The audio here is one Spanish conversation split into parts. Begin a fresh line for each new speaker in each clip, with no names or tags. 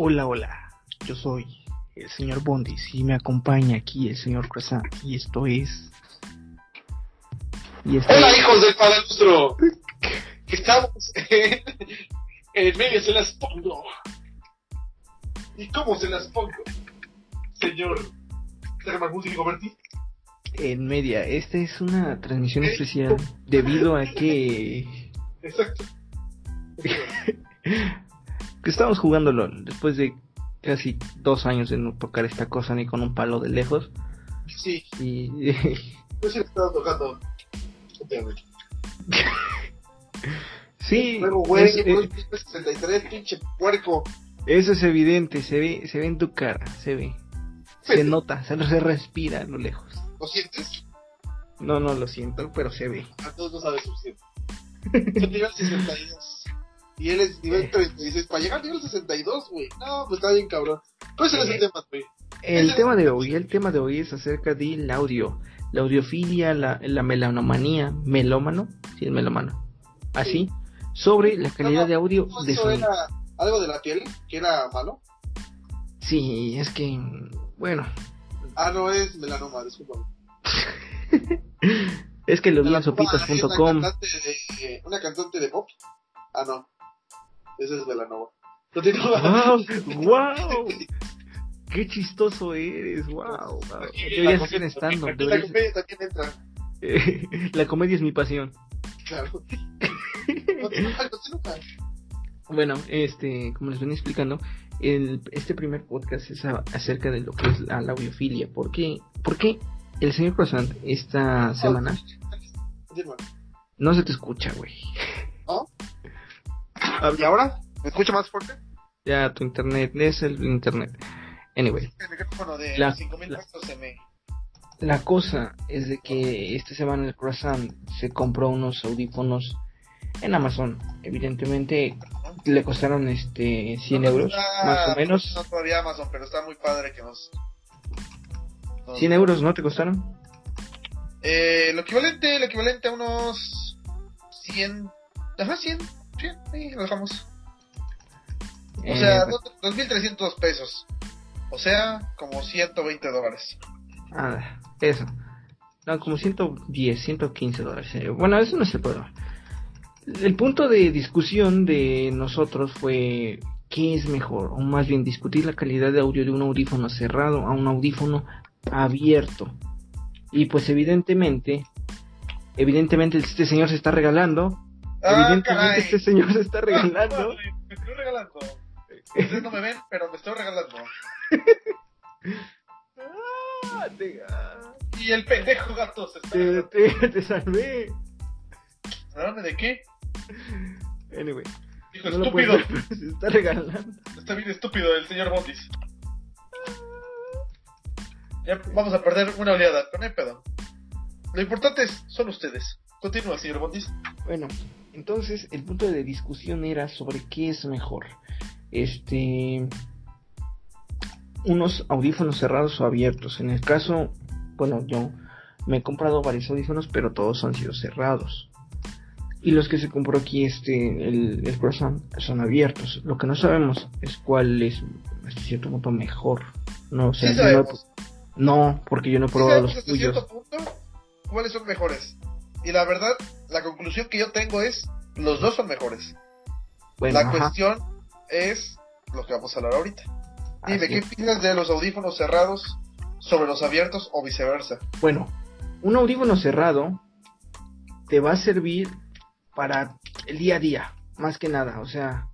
Hola, hola. Yo soy el señor Bondis y me acompaña aquí el señor Croissant. Y esto es.
Y esto Hola, hijos del Padre Nuestro. Estamos en, en medio, se las pongo. ¿Y cómo se las pongo? Señor.
En media, esta es una transmisión especial debido a que.
Exacto.
Que estamos jugando LOL después de casi dos años de no tocar esta cosa ni con un palo de lejos.
Sí.
Y.
Yo sí he estado tocando.
sí.
Luego, güey, es, 63, pinche puerco.
Eso es evidente, se ve, se ve en tu cara, se ve. Se nota, se, se respira a lo lejos.
¿Lo sientes?
No, no lo siento, pero se ve.
A todos no sabes suficiente. Yo nivel 62. Y él es nivel 36. Para llegar al nivel 62, güey. No, pues está bien cabrón. Pues ese es el tema, güey.
El tema de hoy, el tema de hoy es acerca del audio. La audiofilia, la, la melanomanía, melómano, sí, el melómano. Así, sobre la calidad de audio de
eso era algo de la piel que era malo?
Sí, es que, bueno.
Ah, no es melanoma, disculpa.
es que lo vi en sopitas.com.
Una, una cantante de pop. Ah, no. Ese es Melanova.
¡Wow! ¡Wow! ¡Qué chistoso eres! ¡Wow! wow. Deberías hacer estando.
La comedia también entra.
la comedia es mi pasión.
Claro.
bueno, este, como les venía explicando, el, este primer podcast es acerca de lo que es la, audiofilia. ¿Por qué? ¿Por qué el señor Croissant esta semana no se te escucha, güey?
¿No? ¿Y ahora? ¿Me escucha más fuerte?
Ya, tu internet, es el internet. Anyway.
la,
la cosa es de que esta semana el Croissant se compró unos audífonos en Amazon. Evidentemente le costaron este 100 euros, más o menos.
No todavía Amazon, pero está muy padre que nos...
100 euros, ¿no te costaron?
Eh, lo equivalente, lo equivalente a unos 100... Ajá, 100, 100, ahí lo dejamos. O sea, 2.300 pesos. O sea, como 120 dólares.
Ah, eso. No, como 110, 115 dólares. Eh, bueno, eso no es el problema. El punto de discusión de nosotros fue qué es mejor, o más bien discutir la calidad de audio de un audífono cerrado a un audífono abierto. Y pues evidentemente, evidentemente este señor se está regalando.
Ah,
evidentemente este señor se está regalando.
me estoy regalando. Ustedes no me ven, pero me estoy regalando.
ah, te...
Y el pendejo gato se está
te, te, te salvé.
de qué?
Anyway.
Hijo estúpido.
se está regalando.
Está bien estúpido el señor Bondis. Ya vamos a perder una oleada, con el pedo. Lo importante es, son ustedes. Continúa, señor Bondis.
Bueno, entonces el punto de discusión era sobre qué es mejor. Este. Unos audífonos cerrados o abiertos. En el caso, bueno, yo me he comprado varios audífonos, pero todos han sido cerrados. Y los que se compró aquí, este, el, el croissant, son abiertos. Lo que no sabemos es cuál es, hasta cierto punto, mejor. No,
sé
no, porque yo no he probado los tuyos.
Cierto punto, ¿Cuáles son mejores? Y la verdad, la conclusión que yo tengo es, los dos son mejores. la cuestión es lo que vamos a hablar ahorita. Dime, ¿qué opinas de los audífonos cerrados sobre los abiertos o viceversa?
Bueno, un audífono cerrado te va a servir para el día a día, más que nada, o sea,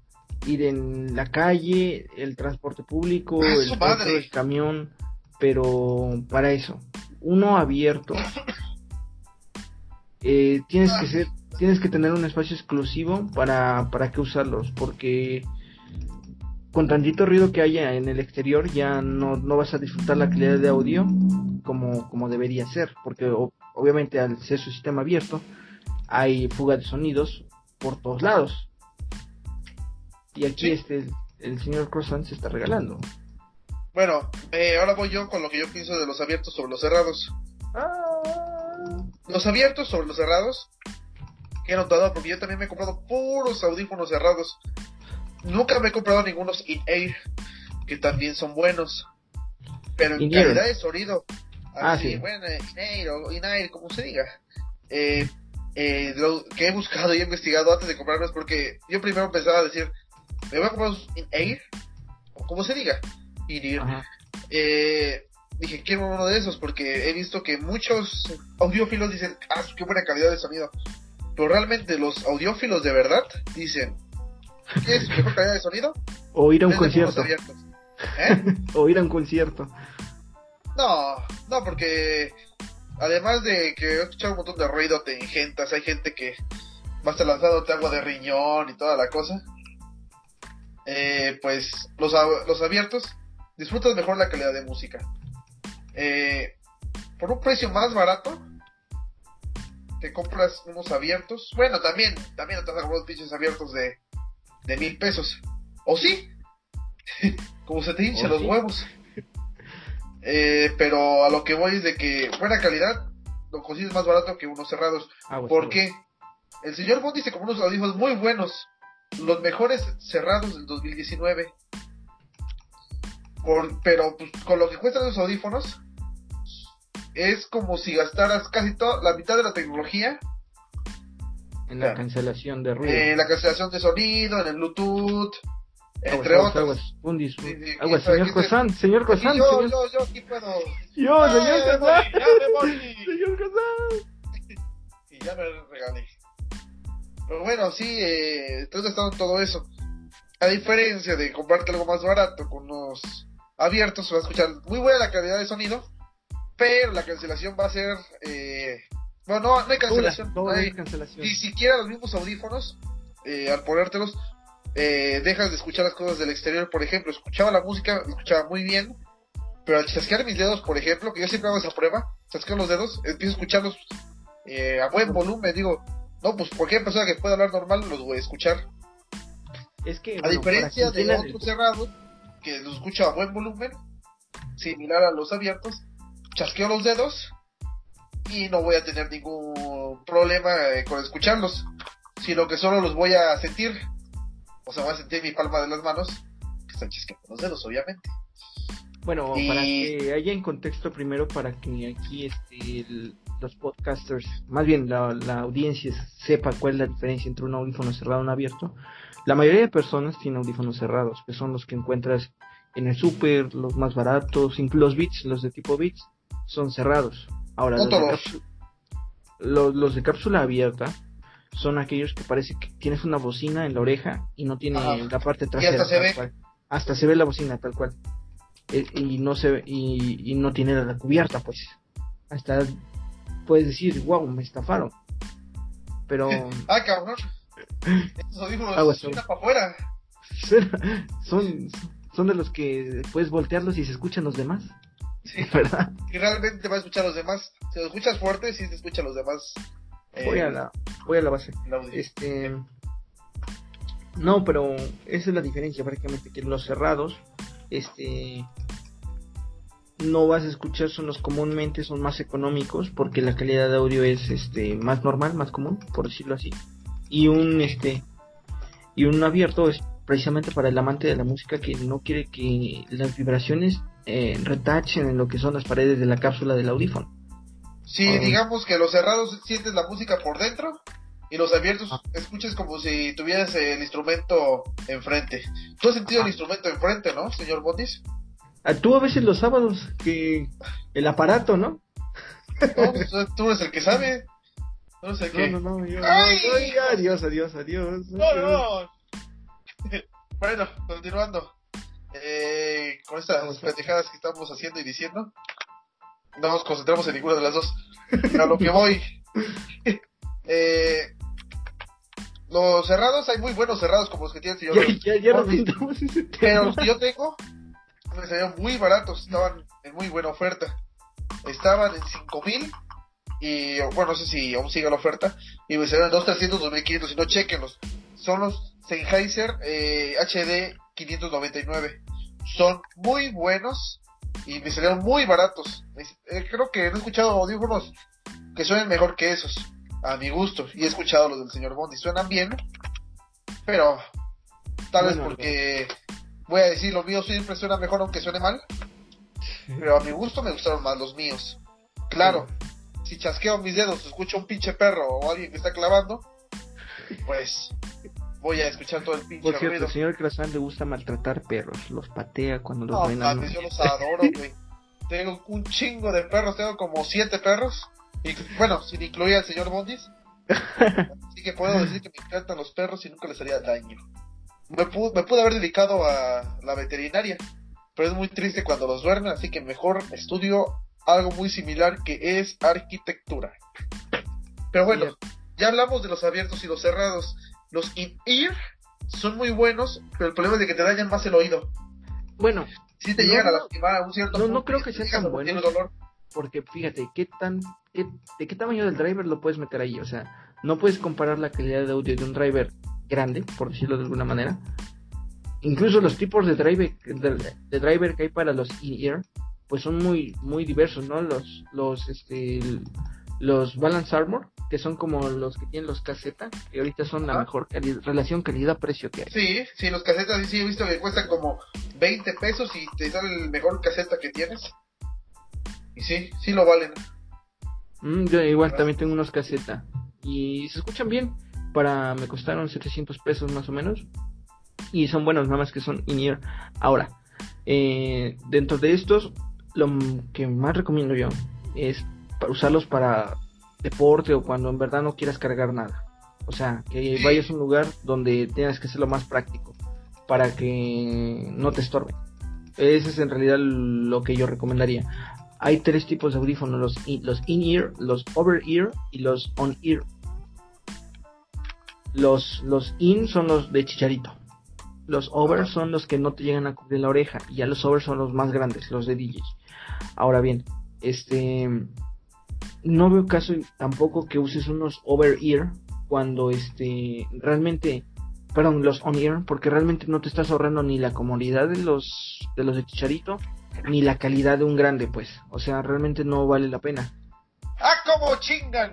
ir en la calle, el transporte público,
el,
el camión, pero para eso, uno abierto, eh, tienes que ser, tienes que tener un espacio exclusivo para, para que usarlos, porque con tantito ruido que haya en el exterior ya no, no vas a disfrutar la calidad de audio como, como debería ser, porque obviamente al ser su sistema abierto, hay fuga de sonidos por todos lados. Y aquí este el, señor Croissant se está regalando.
Bueno, eh, ahora voy yo con lo que yo pienso de los abiertos sobre los cerrados.
Ah.
Los abiertos sobre los cerrados, he notado, porque yo también me he comprado puros audífonos cerrados. nunca me he comprado ningunos in-air, que también son buenos. Pero en calidad de sonido, ah, sí. bueno, in-air o in-air, como se diga. Eh, eh, lo que he buscado y he investigado antes de comprarlos, porque yo primero pensaba decir, me voy a comprar in-air, o como se diga, in-ear. Eh, dije, quiero uno de esos, porque he visto que muchos audiófilos dicen, ah, qué buena calidad de sonido. Pero realmente los audiófilos de verdad dicen, ¿qué es mejor calidad de sonido?
O ir a un concierto. ¿Eh? o ir a un concierto.
No, no, porque además de que he escuchado un montón de ruido, te ingentas, hay gente que va a lanzado agua de riñón y toda la cosa. Eh, pues los, los abiertos disfrutas mejor la calidad de música. Eh, por un precio más barato, te compras unos abiertos. Bueno, también, también te vas a comprar pinches abiertos de, de mil pesos. ¿O sí? Como se te hinchan los huevos. Eh, pero a lo que voy es de que buena calidad lo consigues más barato que unos cerrados. Ah, porque el señor Bond dice como unos audífonos muy buenos. Los mejores cerrados del 2019. Por, pero pues, con lo que cuestan los audífonos, es como si gastaras casi toda la mitad de la tecnología
en la cancelación de ruido.
En la cancelación de sonido, en el Bluetooth, entre. Aguas,
Undis, aguas, señor Cosán, señor Cosán.
Yo, yo, yo, aquí puedo.
Yo, señor Cosán.
Ya me Señor Cosán. Y ya me regalé. Pero bueno, sí, eh, entonces está todo eso. A diferencia de comprarte algo más barato con unos abiertos, vas a escuchar muy buena la calidad de sonido pero la cancelación va a ser eh, no, no, hay cancelación, no, hay, cancelación. Ni siquiera los mismos audífonos eh, al ponértelos eh, dejas de escuchar las cosas del exterior por ejemplo escuchaba la música escuchaba muy bien pero al chasquear mis dedos por ejemplo que yo siempre hago esa prueba chasqueo los dedos empiezo a escucharlos eh, a buen volumen digo no pues cualquier persona que pueda hablar normal los voy a escuchar
es que
a diferencia de otros cerrados que los escucha a buen volumen similar a los abiertos chasqueo los dedos y no voy a tener ningún problema eh, con escucharlos, sino que solo los voy a sentir. O sea, voy a sentir mi palma de las manos, que están chasqueando los dedos, obviamente.
Bueno, para que haya en contexto primero, para que aquí este, los podcasters, más bien la, la, audiencia sepa cuál es la diferencia entre un audífono cerrado y un abierto. La mayoría de personas tienen audífonos cerrados, que son los que encuentras en el super, los más baratos, incluso los bits, los de tipo bits, son cerrados. Ahora, los de, los, de, cápsula abierta son aquellos que parece que tienes una bocina en la oreja y no tiene la parte trasera.
hasta se ve.
Hasta se ve la bocina tal cual. E, y no se y, y no tiene la cubierta, pues. Hasta puedes decir, wow, me estafaron. Pero.
ah, cabrón. Estos audífonos son para afuera.
Son, son de los que puedes voltearlos y se escuchan los demás.
Sí, ¿verdad? Y realmente te va a escuchar a los demás. Si lo escuchas fuerte, sí te escucha a los demás.
voy, a la, voy a la base. Este. No, pero esa es la diferencia prácticamente, que los cerrados, este, no vas a escuchar sonos comúnmente, son más económicos porque la calidad de audio es, este, más normal, más común, por decirlo así. Y un, este, y un abierto es precisamente para el amante de la música que no quiere que las vibraciones eh, retachen en lo que son las paredes de la cápsula del audífono.
Sí, ah. digamos que los cerrados sientes la música por dentro y los abiertos ah. escuchas como si tuvieras el instrumento enfrente. Tú has sentido el ah. instrumento enfrente, ¿no, señor Bondis?
Tú a veces los sábados que el aparato, ¿no?
No, pues, tú eres el que sabe. No.
No, no, no, yo, adiós, adiós, adiós.
No, no. bueno, continuando con estas pendejadas que estamos haciendo y diciendo, no nos concentramos en ninguna de las dos. A lo que voy. eh, los cerrados, hay muy buenos cerrados como los que tiene el
señor. Ya, ya,
Pero los que yo tengo me salieron muy baratos, estaban en muy buena oferta. Estaban en 5000 y bueno, no sé si aún sigue la oferta. Y me salieron 2300, 2500, si no, chequenlos. Son los Sennheiser eh, HD 599. Son muy buenos y me salieron muy baratos. Eh, creo que he escuchado audífonos que suenen mejor que esos, a mi gusto. Y he escuchado los del señor Bondi, suenan bien, pero Tal vez porque, voy a decir, los míos siempre suena mejor aunque suene mal. Pero a mi gusto me gustaron más los míos. Claro, si chasqueo mis dedos, escucho un pinche perro o alguien que está clavando, pues voy a escuchar todo el pinche
Por cierto, al señor Krasan le gusta maltratar perros, los patea cuando los
no, ven. No, yo los adoro, güey. tengo un chingo de perros, tengo como siete perros. Y, bueno, sin incluir al señor Bondis. Así que puedo decir que me encantan los perros y nunca les haría daño. Me pude, me pude haber dedicado a la veterinaria, pero es muy triste cuando los duermen, así que mejor estudio algo muy similar que es arquitectura. Pero bueno, ya hablamos de los abiertos y los cerrados. Los in-ear son muy buenos, pero el problema es de que te dañan más el oído.
Bueno,
si te llegan a lastimar a un cierto
No, no creo que sea tan bueno. Porque fíjate, ¿qué tan, ¿de qué tamaño del driver lo puedes meter ahí? O sea, no puedes comparar la calidad de audio de un driver grande, por decirlo de alguna manera. Incluso los tipos de driver, de, driver que hay para los in-ear, pues son muy, muy diversos, ¿no? Los, los, este, los Balance Armor, que son como los que tienen los casetas, que ahorita son la mejor relación calidad-precio que hay.
Sí, sí, los casetas sí, sí, he visto que cuestan como 20 pesos y te sale el mejor caseta que tienes. Y sí, sí lo valen.
Mm, yo igual también tengo unos casetas y se escuchan bien. Para me costaron 700 pesos más o menos y son buenos, nada más que son in-ear. Ahora, eh, dentro de estos, lo que más recomiendo yo es usarlos para deporte o cuando en verdad no quieras cargar nada. O sea, que vayas a un lugar donde tengas que hacerlo más práctico para que no te estorbe. Ese es en realidad lo que yo recomendaría. Hay tres tipos de audífonos, los, los in-ear, los over-ear y los on-ear. Los, los in son los de chicharito. Los over son los que no te llegan a cubrir la oreja. Y ya los over son los más grandes, los de DJ. Ahora bien, este no veo caso tampoco que uses unos over ear cuando este realmente perdón los on ear porque realmente no te estás ahorrando ni la comodidad de los de los de chicharito ni la calidad de un grande pues. O sea realmente no vale la pena.
Ah como chingan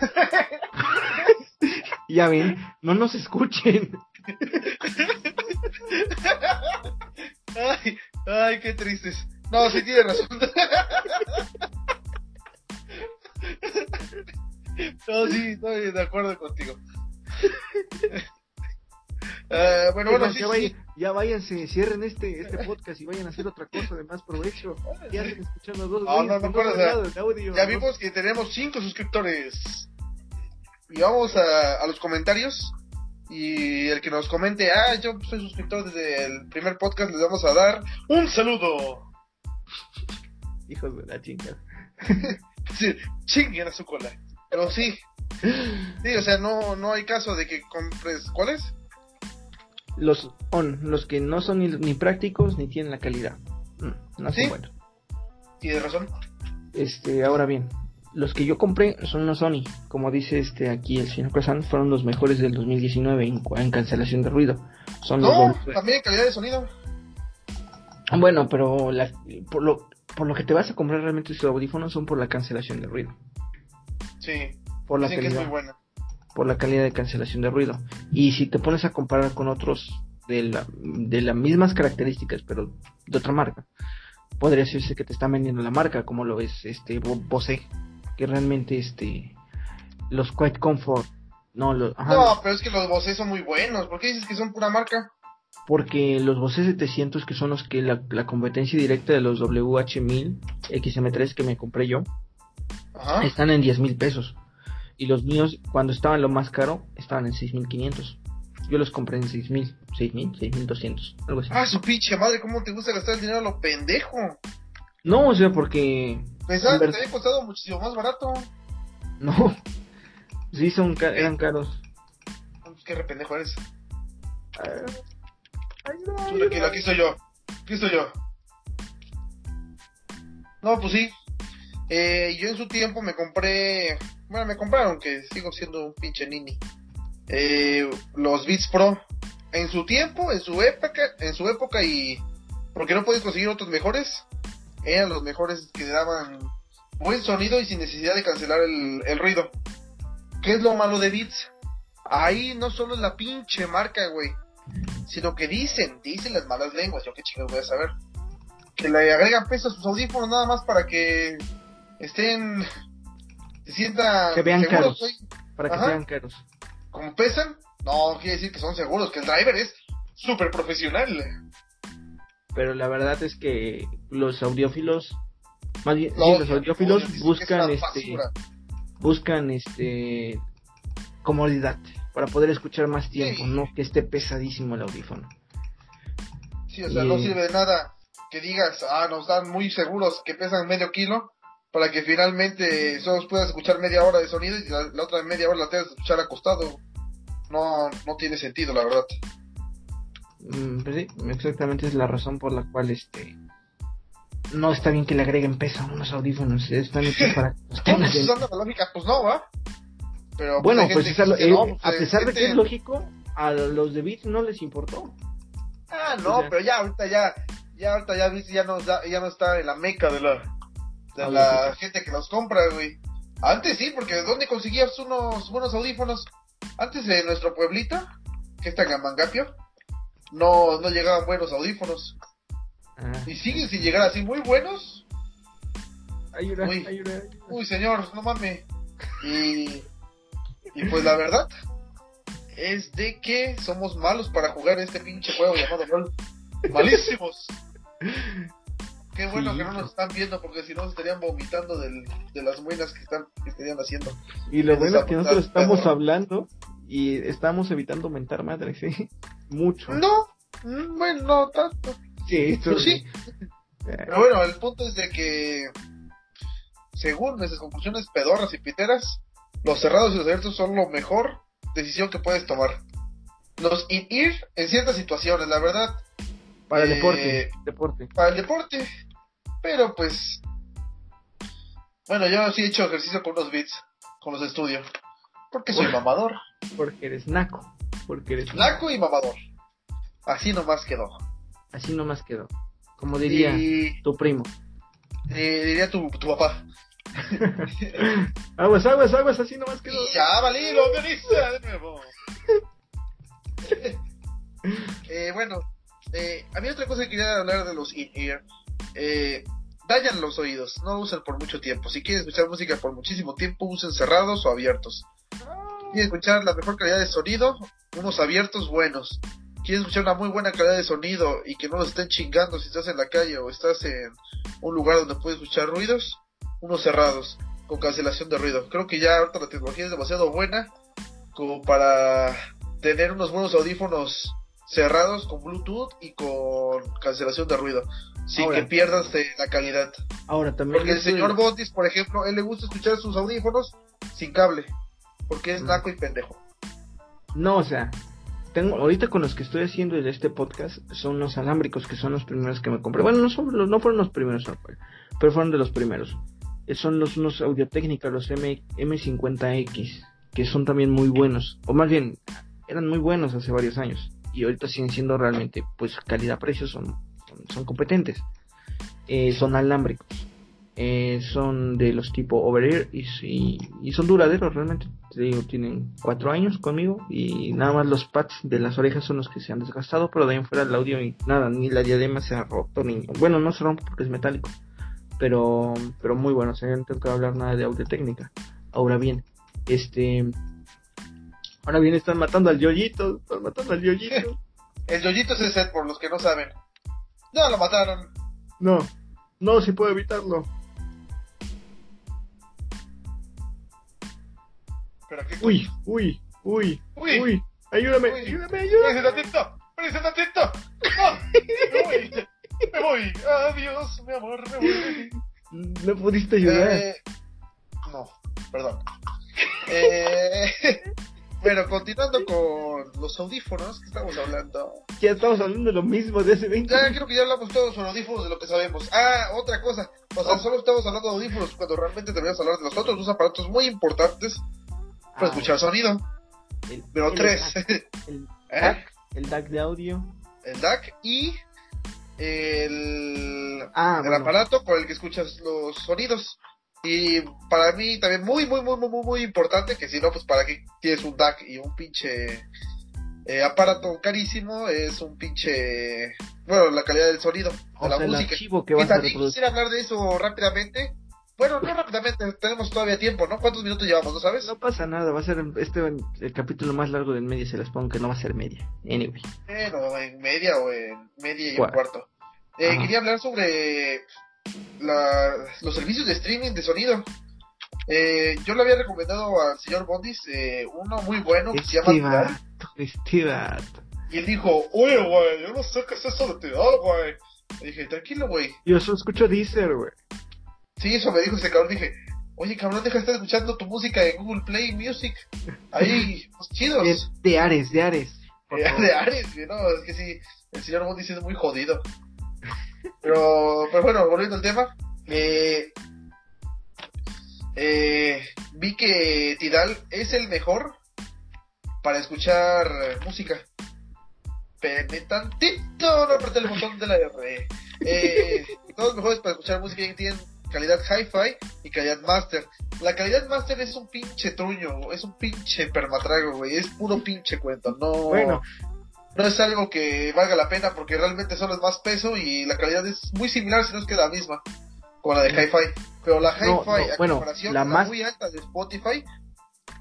ya ven no nos escuchen.
Ay ay qué tristes. No sí tiene razón no, sí, estoy de acuerdo contigo. Uh, bueno, bueno,
ya, sí, ya, váyanse, cierren este, este podcast y vayan a hacer otra cosa de más provecho. Ya escuchando dos
no, no, no, Ya vimos que tenemos cinco suscriptores. Y vamos a, a, los comentarios. Y el que nos comente, ah, yo soy suscriptor desde el primer podcast, les vamos a dar un saludo.
Hijos de la chinga.
sí, chinguen a su cola. Pero sí. Sí, o sea, no, no hay caso de que compres. ¿Cuáles?
Los on, los que no son ni, prácticos ni tienen la calidad. Mm, no son buenos.
Tienes razón.
Este, ahora bien, los que yo compré son los Sony. Como dice este aquí el señor Croissant, fueron los mejores del 2019 en, cancelación de ruido. Son
no, también en calidad de sonido.
Bueno, pero por, lo, por lo que te vas a comprar realmente estos audífonos son por la cancelación de ruido.
Sí.
Por la calidad. Por la calidad de cancelación de ruido. Y si te pones a comparar con otros de, la, de las mismas características, pero de otra marca, podría decirse que te están vendiendo la marca, como lo es este Bose, que realmente este los Quiet Comfort no, los,
no, pero es que los Bose son muy buenos. ¿Por qué dices que son pura marca?
Porque los Bose 700, que son los que la, la competencia directa de los WH1000 XM3 que me compré yo, están en 10 mil pesos. Y los míos, cuando estaban lo más caro, estaban en 6.500. Yo los compré en 6.000, 6.000, 6.200, algo así.
Ah, su pinche madre, ¿cómo te gusta gastar el dinero a lo pendejo?
No, o sea, porque...
Pensaba que te había costado muchísimo más barato.
No, sí, son eran caros.
Pues qué rependejo eres. Ay, no, aquí estoy yo. Aquí estoy yo. No, pues sí, eh, yo en su tiempo me compré, bueno, me compraron, que sigo siendo un pinche nini, eh, los Beats Pro. En su tiempo, en su época, en su época y porque no puedes conseguir otros mejores, eran los mejores que daban buen sonido y sin necesidad de cancelar el, el ruido. ¿Qué es lo malo de Beats? Ahí no solo es la pinche marca, güey. sino que dicen, dicen las malas lenguas, yo qué chingados voy a saber, que le agregan peso a sus audífonos nada más para que estén, se sientan
que vean caros, para que vean caros.
Como pesan, no quiere decir que son seguros, que el driver es súper profesional.
Pero la verdad es que los audiófilos, más bien, los audiófilos buscan este, buscan este comodidad para poder escuchar más tiempo, no que esté pesadísimo el audífono.
Sí, o sea, no sirve de nada que digas, ah, nos dan muy seguros que pesan medio kilo, para que finalmente solo puedas escuchar media hora de sonido y la, otra media hora la tengas que escuchar acostado. No, no tiene sentido, la verdad.
Mm, pues sí, exactamente es la razón por la cual este no está bien que le agreguen peso a unos audífonos, están hechos para
que pues, la lógica, pues no, ¿va?
Pero pues, bueno, pues, a, pues, a pesar de que es lógico, a los de Beats no les importó.
Ah, no, pero ya ahorita ya, ya ahorita ya Beats ya no, ya no está en la meca de la, de la gente que los compra, güey. Antes sí, porque ¿de dónde conseguías unos buenos audífonos? Antes de nuestro pueblito, que está en Mangapio, no, no llegaban buenos audífonos. Ah. Y siguen sin llegar así muy buenos.
Ayuda, uy,
uy, señor, no mames. Y y pues la verdad es de que somos malos para jugar este pinche juego llamado LOL. Malísimos. Qué bueno que no nos están viendo porque si no estarían vomitando del, de las buenas que están que estarían haciendo.
Y lo bueno es que nosotros estamos hablando y estamos evitando mentar madre, sí. Mucho.
No, mm, bueno, no tanto.
Sí, esto
sí. Pero bueno, el punto es de que según nuestras conclusiones pedorras y piteras, los cerrados y los abiertos son lo mejor decisión que puedes tomar. Los ir en ciertas situaciones, la verdad.
Para el deporte, eh, deporte.
Para el deporte. Pero pues. Bueno, yo sí he hecho ejercicio con unos bits, con los estudios. Porque soy mamador.
Porque eres naco. Porque eres
naco y mamador. Así nomás quedó.
Así nomás quedó. Como diría tu primo.
Eh, diría tu, tu papá.
aguas, aguas, aguas, así nomás quedó.
Ya, valí, lo organiza de nuevo. eh, bueno, eh, había otra cosa que quería hablar de los in-ear. Eh, dañan los oídos, no usen por mucho tiempo. Si quieren escuchar música por muchísimo tiempo, usen cerrados o abiertos. Quieren escuchar la mejor calidad de sonido, unos abiertos buenos. Quieren escuchar una muy buena calidad de sonido y que no los estén chingando si estás en la calle o estás en un lugar donde puedes escuchar ruidos unos cerrados con cancelación de ruido. Creo que ya ahorita la tecnología es demasiado buena como para tener unos buenos audífonos cerrados con Bluetooth y con cancelación de ruido, sin que pierdas la calidad.
Ahora también.
Porque el señor Botis, por ejemplo, él le gusta escuchar sus audífonos sin cable, porque es mm. naco y pendejo.
No, o sea, tengo ahorita con los que estoy haciendo este podcast son los alámbricos que son los primeros que me compré. Bueno, no son no fueron los primeros, pero fueron de los primeros. Eh, son los unos audio los M, M50X, que son también muy buenos, o más bien, eran muy buenos hace varios años, y ahorita siguen siendo realmente, pues calidad-precio son, son, competentes. Eh, son alámbricos, eh, son de los tipo over y, y, son duraderos realmente. Te digo, tienen cuatro años conmigo y nada más los pads de las orejas son los que se han desgastado, pero de ahí fuera el audio y nada, ni la diadema se ha roto, ni bueno, no se rompe porque es metálico pero, pero muy bueno, o sea, no tengo que hablar nada de audio técnica. Ahora bien, este, ahora bien están matando al yoyito, están matando al yoyito.
el yoyito es el set, por los que no saben. No, lo mataron.
No, no, si puedo evitarlo.
¿Pero qué
uy, uy, uy, uy, uy, ayúdame, ayúdame, ayúdame.
atento, atento. No, me voy, adiós, mi amor, me voy.
No pudiste ayudar.
Eh, no, perdón. eh, bueno, continuando con los audífonos que estamos hablando.
Ya estamos hablando de lo mismo de ese 20.
Ya creo que ya hablamos todos sobre audífonos de lo que sabemos. Ah, otra cosa. O sea, solo estamos hablando de audífonos cuando realmente deberíamos hablar de los otros dos aparatos muy importantes para ah, escuchar sonido. Pero tres.
El, ¿Eh? el DAC de audio.
El DAC y el, ah, el aparato con el que escuchas los sonidos. Y para mí también muy, muy, muy, muy, muy, importante que si no, pues para que tienes un DAC y un pinche eh, aparato carísimo, es un pinche, bueno, la calidad del sonido, de la música.
Que y
también quisiera hablar de eso rápidamente. Bueno, no rápidamente, tenemos todavía tiempo, ¿no? ¿Cuántos minutos llevamos, no sabes?
No pasa nada, va a ser este el capítulo más largo del media, se les pongo que no va a ser media. Anyway.
Bueno, en media o en media y un cuarto. Eh, quería hablar sobre la, los servicios de streaming de sonido. Eh, yo le había recomendado al señor Bondis eh, uno muy bueno que se llama
este
Y él dijo, oye, güey, yo no sé qué es eso de Tidal, güey. Le dije, tranquilo, güey.
Yo solo escucho Deezer, güey.
Sí, eso me dijo ese cabrón. Dije, oye, cabrón, deja de estar escuchando tu música en Google Play Music. Ahí, pues chidos.
De Ares, de Ares.
De, Ares, no, es que sí, el señor Bondis es muy jodido. Pero, pero bueno, volviendo al tema. Eh, eh, vi que Tidal es el mejor para escuchar música. Pero tantito, no apreté el botón de la R. Eh, todos mejores para escuchar música que tienen calidad hi-fi y calidad master. La calidad master es un pinche truño, es un pinche permatrago, güey, es puro pinche cuento, no. No es algo que valga la pena porque realmente solo es más peso y la calidad es muy similar, si no es que la misma, con la de hi-fi. Pero la hi-fi, a comparación la, más... muy alta de Spotify,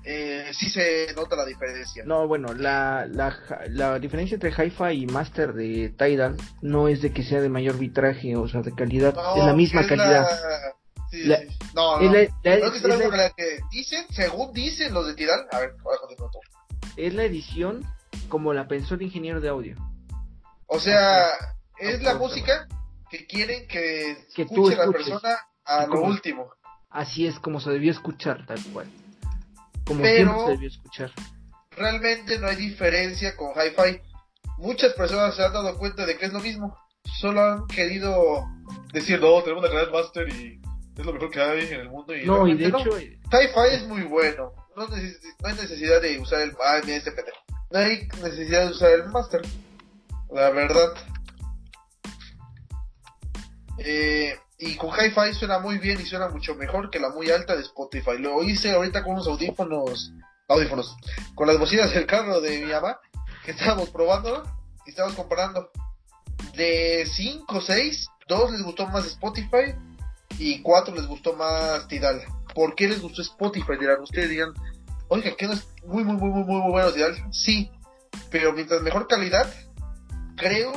eh, sí se nota la diferencia.
No, bueno, la, la, la diferencia entre Hi-Fi y Master de Tidal no es de que sea de mayor vitraje, o sea, de calidad, es la misma calidad.
La... No, no, es la, que dicen, según dicen los de Tidal, a ver,
Es la edición como la pensó el ingeniero de audio.
O sea, es la música que quieren que, escuche la persona a lo último.
Así es como se debió escuchar, tal cual. Como Pero se debió escuchar.
Realmente no hay diferencia con hi-fi. Muchas personas se han dado cuenta de que es lo mismo. Solo han querido decir, no, tenemos una calidad master y es lo mejor que hay en el mundo. Y
no, y de hecho.
Hi-fi es muy bueno. No, hay necesidad de usar el. Ah, este pendejo. No hay necesidad de usar el master. La verdad. Eh, y con hi-fi suena muy bien y suena mucho mejor que la muy alta de Spotify. Lo hice ahorita con unos audífonos, audífonos, con las bocinas del carro de mi mamá, que estábamos probando y estábamos comparando. De 5 o 6, 2 les gustó más Spotify y 4 les gustó más Tidal. ¿Por qué les gustó Spotify? Dirán, ustedes dirán, oiga, que no es muy, muy, muy, muy, muy, muy bueno Tidal. Sí, pero mientras mejor calidad, creo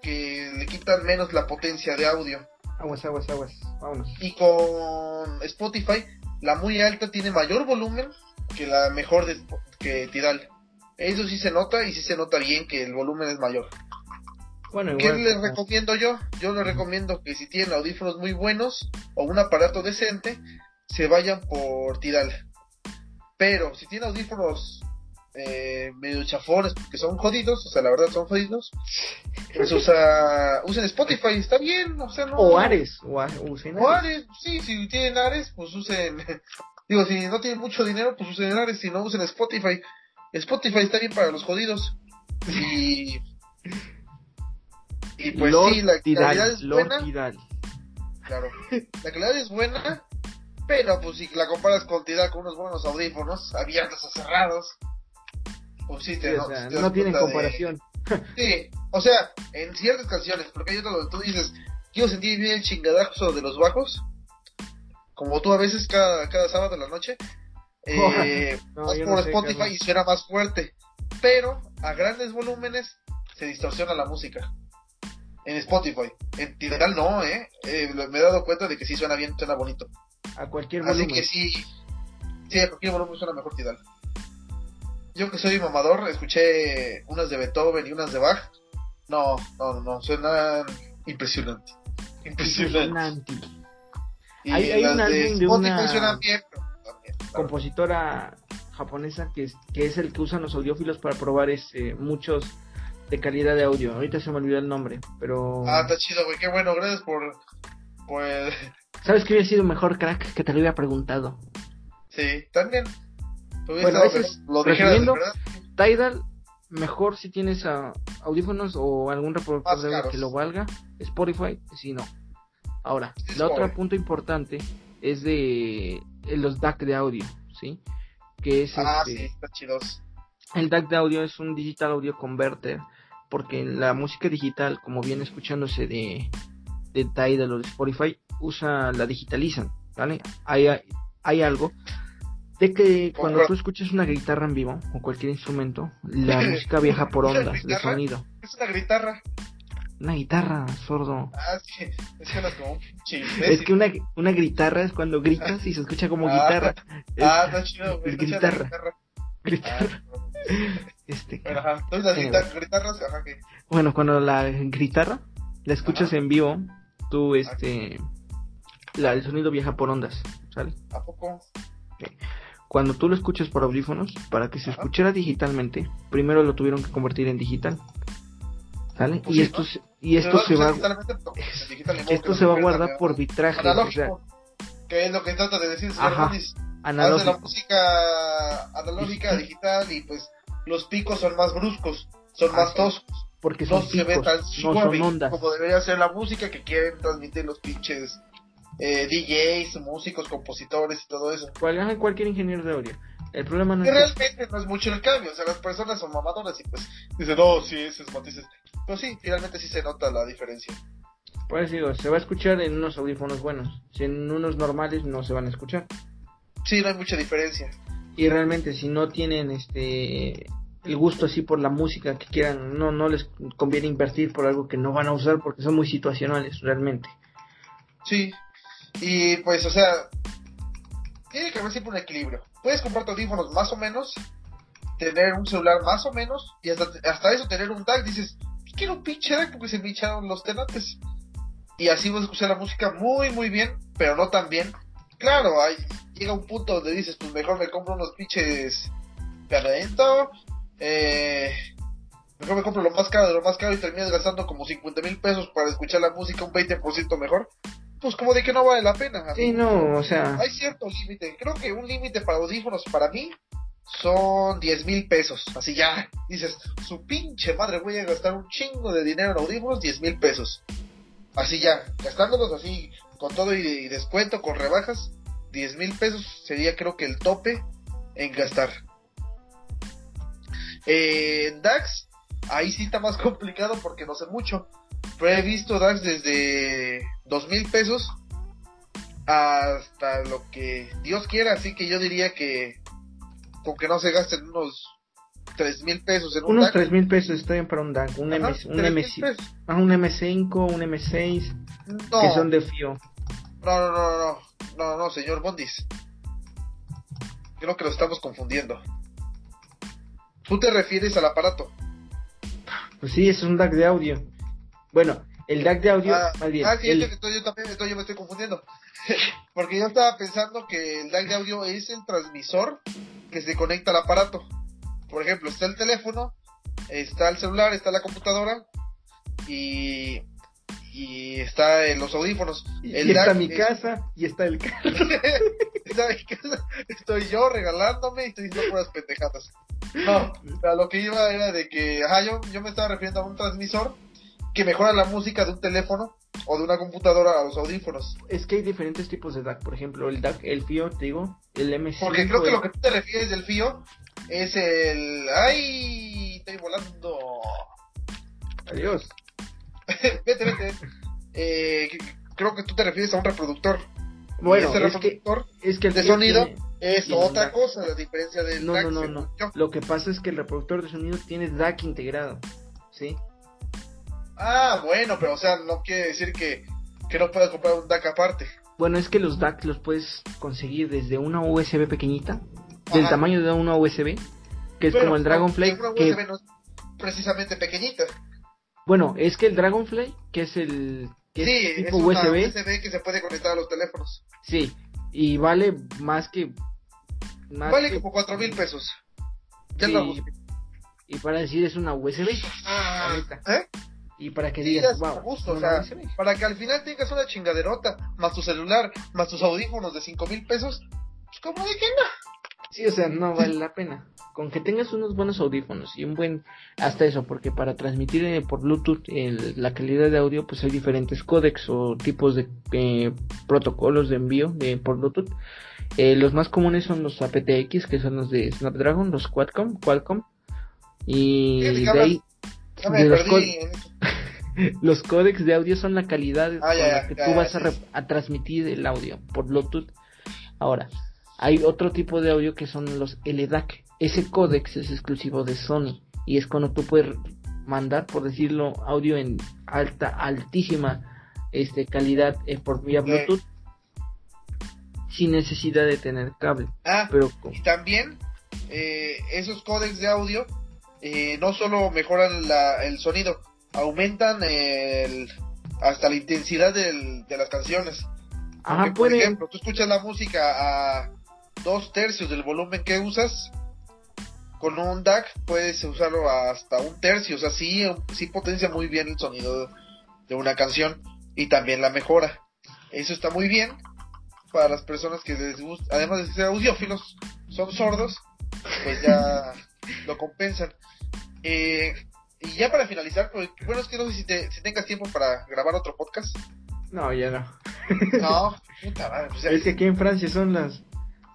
que le quitan menos la potencia de audio.
Aguas, aguas, aguas. Vámonos.
Y con Spotify, la muy alta tiene mayor volumen que la mejor de, que Tidal. Eso sí se nota y sí se nota bien que el volumen es mayor. Bueno, ¿Qué les recomiendo yo? Yo les recomiendo que si tienen audífonos muy buenos o un aparato decente, se vayan por Tidal. Pero si tienen audífonos eh, medio chafones porque son jodidos, o sea, la verdad son jodidos, pues usa, usen Spotify, está bien, o sea, no.
O Ares, o,
usen Ares. sí, si tienen Ares, pues usen, digo, si no tienen mucho dinero, pues usen Ares, si no usen Spotify. Spotify está bien para los jodidos. Y. Y pues sí, la calidad es buena. Claro, la calidad es buena, pero pues si la comparas con Tidal con unos buenos audífonos, abiertos o cerrados, pues sí,
no, tienen comparación.
sí, o sea, en ciertas canciones, porque hay otras donde tú dices, quiero sentir bien el chingadazo de los bajos, como tú a veces cada, cada sábado en la noche, eh, vas por Spotify y suena más fuerte, pero a grandes volúmenes se distorsiona la música. En Spotify, en Tidal no, ¿eh? ¿eh? Me he dado cuenta de que sí suena bien, suena bonito.
A cualquier volumen.
Así que sí, sí, a cualquier volumen suena mejor Tidal. Yo que soy mamador, escuché unas de Beethoven y unas de Bach. No, no, no, suenan impresionante. Impresionante.
Y hay, las una de, de una bien, compositora japonesa que es, que es el que usan los audiófilos para probar este, muchos de calidad de audio. Ahorita se me olvidó el nombre, pero...
Ah, está chido, güey. Qué bueno, gracias por... por...
¿Sabes que hubiera sido mejor, crack, que te lo hubiera preguntado?
Sí, también.
Bueno, ese es, lo resumiendo, Tidal, mejor si tienes audífonos o algún reproductor que lo valga. Spotify, si no. Ahora, la otra punto importante es de los DAC de audio, ¿sí? Que es
ah,
este,
sí, está chidos.
El DAC de audio es un digital audio converter, porque la música digital, como viene escuchándose de, de Tidal o de Spotify, usa, la digitalizan, ¿vale? Hay, hay algo de que cuando tú escuchas una guitarra en vivo o cualquier instrumento, la música viaja por ondas de sonido.
Es una guitarra.
Una guitarra, sordo.
Ah, es que, como
es que una, una guitarra es cuando gritas y se escucha como ah, guitarra.
ah, está chido,
Es guitarra. Guitarra.
Ah, este, bueno, ajá. Entonces las guitarras, ajá, ¿qué?
Bueno, cuando la guitarra la escuchas en vivo, tú, este, la, el sonido viaja por ondas, ¿sale?
¿A poco?
Cuando tú lo escuchas por audífonos, para que se escuchara digitalmente, primero lo tuvieron que convertir en digital. ¿Sale? Pues y, esto, y esto se va esto se va a guardar por vitraje.
que es lo que trata de decir señor Hace la música analógica, digital y pues los picos son más bruscos, son más toscos.
Porque son no se ve tan
suave como debería ser la música que quieren transmitir los pinches eh, DJs, músicos, compositores y todo eso.
Cual, cualquier ingeniero de audio. El problema no
es realmente no es mucho el cambio, o sea, las personas son mamadoras y pues dicen, no, sí, esos matices. Pero sí, finalmente sí se nota la diferencia.
Pues digo, se va a escuchar en unos audífonos buenos, si en unos normales no se van a escuchar.
Sí, no hay mucha diferencia.
Y realmente si no tienen este el gusto así por la música que quieran, no no les conviene invertir por algo que no van a usar porque son muy situacionales realmente.
Sí, y pues, o sea, tiene que haber siempre un equilibrio. Puedes comprar audífonos más o menos, tener un celular más o menos, y hasta, hasta eso tener un DAC. Dices, quiero un pinche DAC porque se me echaron los tenantes. Y así vas a escuchar la música muy, muy bien, pero no tan bien. Claro, hay, llega un punto donde dices, pues mejor me compro unos pinches Carrento, eh, mejor me compro lo más caro de lo más caro y terminas gastando como 50 mil pesos para escuchar la música un 20% mejor pues como de que no vale la pena.
Sí, no, o sea.
Hay cierto límite. Creo que un límite para audífonos para mí son 10 mil pesos. Así ya, dices, su pinche madre, voy a gastar un chingo de dinero en audífonos, 10 mil pesos. Así ya, gastándolos así, con todo y, descuento, con rebajas, 10 mil pesos sería creo que el tope en gastar. Eh, en DAX, ahí sí está más complicado porque no sé mucho. Pero he visto DAX desde dos mil pesos hasta lo que Dios quiera, así que yo diría que con que no se gasten unos tres mil pesos en
un unos tres mil pesos estoy para un DAC, un, M, un, M, ah, un M5, un M6 que son de FIO.
No, no, no, no, no, no, señor Bondis. Creo que lo estamos confundiendo. Tú te refieres al aparato.
Pues sí, es un DAC de audio. Bueno, el DAC de audio,
ah, más bien. Ah, sí, yo también estoy, yo me estoy confundiendo. Porque yo estaba pensando que el DAC de audio es el transmisor que se conecta al aparato. Por ejemplo, está el teléfono, está el celular, está la computadora y, y está en los audífonos.
El y está mi casa y está el carro.
está mi casa, estoy yo regalándome y estoy diciendo puras pendejadas. No, lo que iba era de que, ajá, yo, yo me estaba refiriendo a un transmisor que mejora la música de un teléfono o de una computadora a los audífonos.
Es que hay diferentes tipos de DAC, por ejemplo, el DAC, el FIO, te digo, el MC.
Porque creo que lo que tú te refieres del FIO es el... ¡Ay! Estoy volando.
Adiós.
vete, vete. Eh, creo que tú te refieres a un reproductor.
Bueno, ese es que, el
de sonido es otra cosa, la diferencia del
no, DAC. No, no, no. Lo que pasa es que el reproductor de sonido tiene DAC integrado, ¿sí?
Ah, bueno, pero o sea, no quiere decir que, que no puedas comprar un DAC aparte.
Bueno, es que los DAC los puedes conseguir desde una USB pequeñita, del tamaño de una USB, que es como el Dragonfly.
Una USB no es precisamente pequeñita.
Bueno, es que el Dragonfly, que es el que
sí,
es
tipo USB, USB que se puede conectar a los teléfonos.
Sí, y vale más que.
vale como cuatro mil pesos. Ya
sí, y para decir es una USB.
Ah, ¿Eh?
y para que digas, wow,
gusto, o sea, para que al final tengas una chingaderota, más tu celular, más tus audífonos de cinco mil pesos, pues como de que no.
Sí, o sea, no vale la pena. Con que tengas unos buenos audífonos y un buen, hasta eso, porque para transmitir eh, por Bluetooth la calidad de audio, pues hay diferentes códecs o tipos de eh, protocolos de envío de por Bluetooth. Eh, los más comunes son los aptX, que son los de Snapdragon, los Qualcomm, Qualcomm Y de ahí, los, los códecs de audio son la calidad ah, con la que tú vas a, a, transmitir el audio por Bluetooth. Ahora, hay otro tipo de audio que son los LDAC. Ese códex es exclusivo de Sony y es cuando tú puedes mandar, por decirlo, audio en alta, altísima este, calidad eh, por vía Bluetooth sin necesidad de tener cable.
Ah, pero y también eh, esos códecs de audio eh, no solo mejoran el sonido, aumentan el, hasta la intensidad del, de las canciones. por ejemplo, tú escuchas la música a dos tercios del volumen que usas, con un DAC puedes usarlo hasta un tercio, o sea, sí, sí potencia muy bien el sonido de una canción y también la mejora. Eso está muy bien para las personas que les gusta, además de ser audiófilos, son sordos, pues ya lo compensan. Eh, y ya para finalizar, pues, bueno, es que no sé si, te, si tengas tiempo para grabar otro podcast.
No, ya no.
No, puta madre. Pues
es que aquí en Francia son las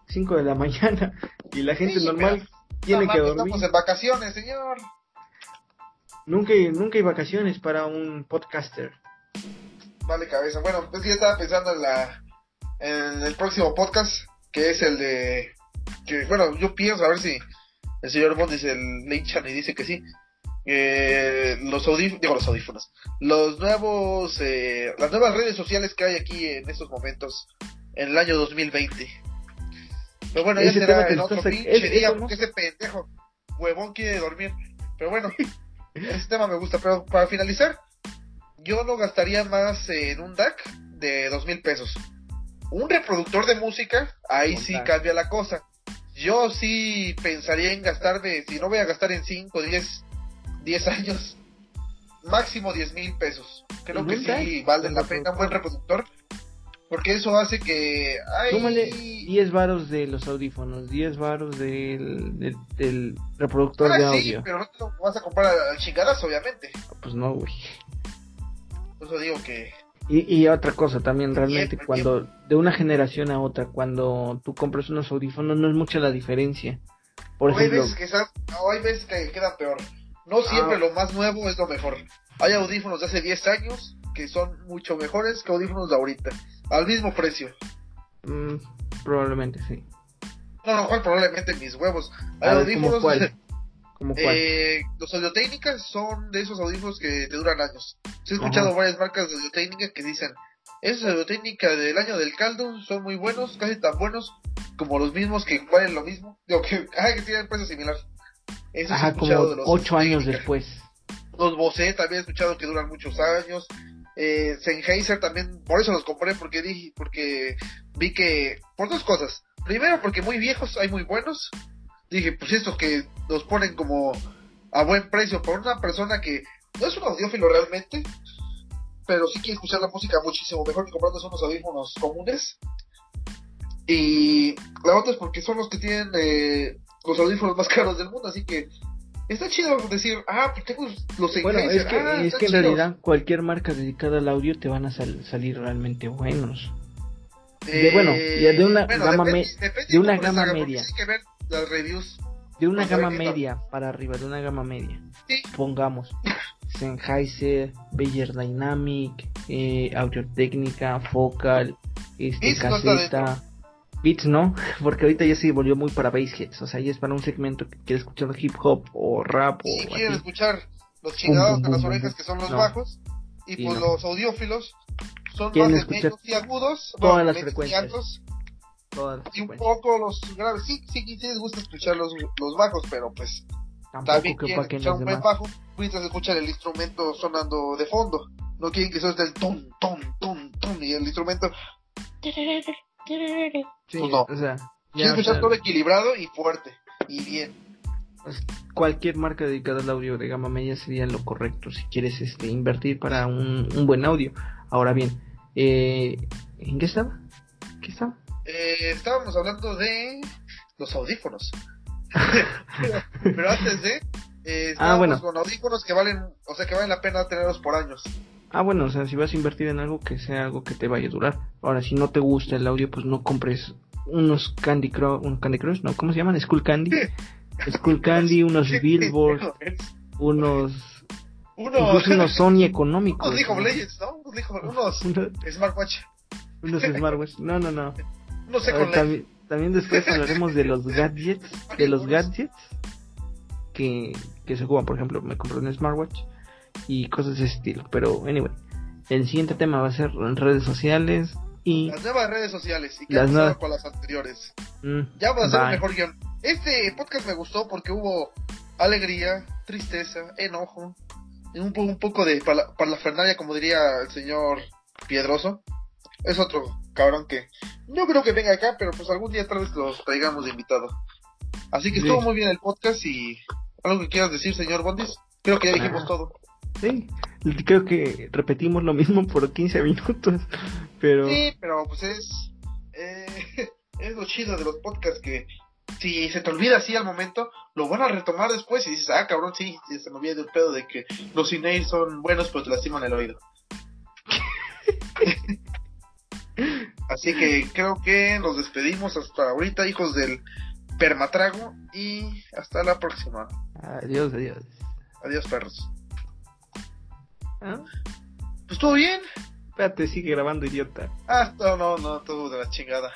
5 de la mañana y la gente normal tiene que dormir.
Estamos en vacaciones, señor.
Nunca hay, nunca hay vacaciones para un podcaster.
Vale, cabeza. Bueno, pues ya estaba pensando en la en el próximo podcast, que es el de que bueno, yo pienso a ver si el señor Bond dice el Leichan y dice que sí. Eh, los audífonos, digo los audífonos, los nuevos, eh, las nuevas redes sociales que hay aquí en estos momentos en el año 2020 pero bueno, ya será en otro pinche día, porque ese pendejo huevón quiere dormir. Pero bueno, ese tema me gusta. Pero para finalizar, yo no gastaría más en un DAC de dos mil pesos. Un reproductor de música, ahí sí cambia la cosa. Yo sí pensaría en gastarme, si no voy a gastar en 5, 10, 10 años, máximo 10 mil pesos. Creo que sí vale la pena un buen reproductor porque eso hace que...
Tómale 10 varos de los audífonos, 10 varos del, del, reproductor de audio.
Sí, pero no te lo vas a comprar al chingadas, obviamente.
Pues no, güey.
Por eso digo que...
Y, y otra cosa también, realmente, cuando de una generación a otra, cuando tú compras unos audífonos, no es mucha la diferencia.
Por ejemplo, hay veces que, hay veces que queda peor. No siempre ah. lo más nuevo es lo mejor. Hay audífonos de hace 10 años que son mucho mejores que audífonos de ahorita. Al mismo precio.
Mm, probablemente sí.
No, no, ¿cuál? Probablemente mis huevos. Hay audífonos. ¿Cómo cuál? Eh, los audiotécnicas son de esos audífonos que te duran años. he escuchado varias marcas de audiotécnica que dicen: Esos audiotécnicas del año del caldo son muy buenos, casi tan buenos como los mismos que valen lo mismo. Digo, que, que tienen precio similar.
Eso Ajá, como 8 años después.
Los Bose también he escuchado que duran muchos años. Eh, Sennheiser también, por eso los compré, porque dije, porque vi que, por dos cosas. Primero, porque muy viejos, hay muy buenos. Dije, pues estos que los ponen como a buen precio por una persona que no es un audiófilo realmente, pero sí quiere escuchar la música muchísimo mejor que comprando unos audífonos comunes. Y la otra es porque son los que tienen eh, los audífonos más caros del mundo, así que está chido decir, ah, pues tengo los
Bueno, es que, ah, es que en realidad cualquier marca dedicada al audio te van a salir realmente buenos. de, bueno, de una gama, de una gama media.
Hay que ver las reviews.
De una gama media para arriba, de una gama media. Pongamos Sennheiser, Beyer Dynamic, eh, Audio Técnica, Focal, este, caseta. Beats no, porque ahorita ya se volvió muy para bassheads, o sea, ya es para un segmento que quiere escuchar hip hop o rap
sí, o quieren escuchar los chingados de las orejas que son los bajos y pues los audiófilos son más de y agudos,
todas las frecuencias.
Y, un poco los graves. Sí, sí, sí les gusta escuchar los, los bajos, pero pues Tampoco también quieren escuchar un buen bajo mientras escuchar el instrumento sonando de fondo. No quieren que suene el ton, ton, ton, ton y el instrumento
Sí, no. o sea,
ya, todo equilibrado y fuerte y bien.
Pues, cualquier marca dedicada al audio de gama media sería lo correcto si quieres este invertir para un, buen audio. Ahora bien, eh, ¿en qué estaba? ¿Qué estaba?
Eh, estábamos hablando de los audífonos. pero, antes de eh, ah, bueno. con audífonos que valen, o sea, que valen la pena tenerlos por años.
Ah, bueno, o sea, si vas a invertir en algo que sea algo que te vaya a durar. Ahora, si no te gusta el audio, pues no compres unos Candy Crush, un Candy Crush, ¿no? ¿Cómo se llaman? Skull Candy. Skull Candy, unos Billboard, unos unos, unos Sony económicos.
Unos League of Legends, ¿no? Unos, unos Smartwatch.
Unos Smartwatch. No, no, no. No sé con también, también después hablaremos de los gadgets, de los gadgets que, que se juegan. Por ejemplo, me compré un Smartwatch y cosas de ese estilo. Pero, anyway, el siguiente tema va a ser redes sociales y...
Las nuevas redes sociales y qué ha pasado con las anteriores. Mm, ya va a ser mejor guion. Este podcast me gustó porque hubo alegría, tristeza, enojo, un, un poco de para, como diría el señor Piedroso. Es otro cabrón que no creo que venga acá, pero pues algún día tal vez lo traigamos de invitado. Así que estuvo muy bien el podcast y algo que quieras decir, señor Bondis. Creo que ya dijimos todo.
Sí, creo que repetimos lo mismo por 15 minutos, pero...
Sí, pero pues es... Eh, es lo chido de los podcasts que si se te olvida así al momento, lo van a retomar después y dices, ah, cabrón, sí, se me olvida el pedo de que los cine son buenos, pero te lastiman el oído. así que creo que nos despedimos hasta ahorita, hijos del permatrago, y hasta la próxima.
Adiós, adiós.
Adiós, perros. ¿Ah? Pues todo bien.
Espérate, sigue grabando, idiota.
Ah, no, no, no, todo de la chingada.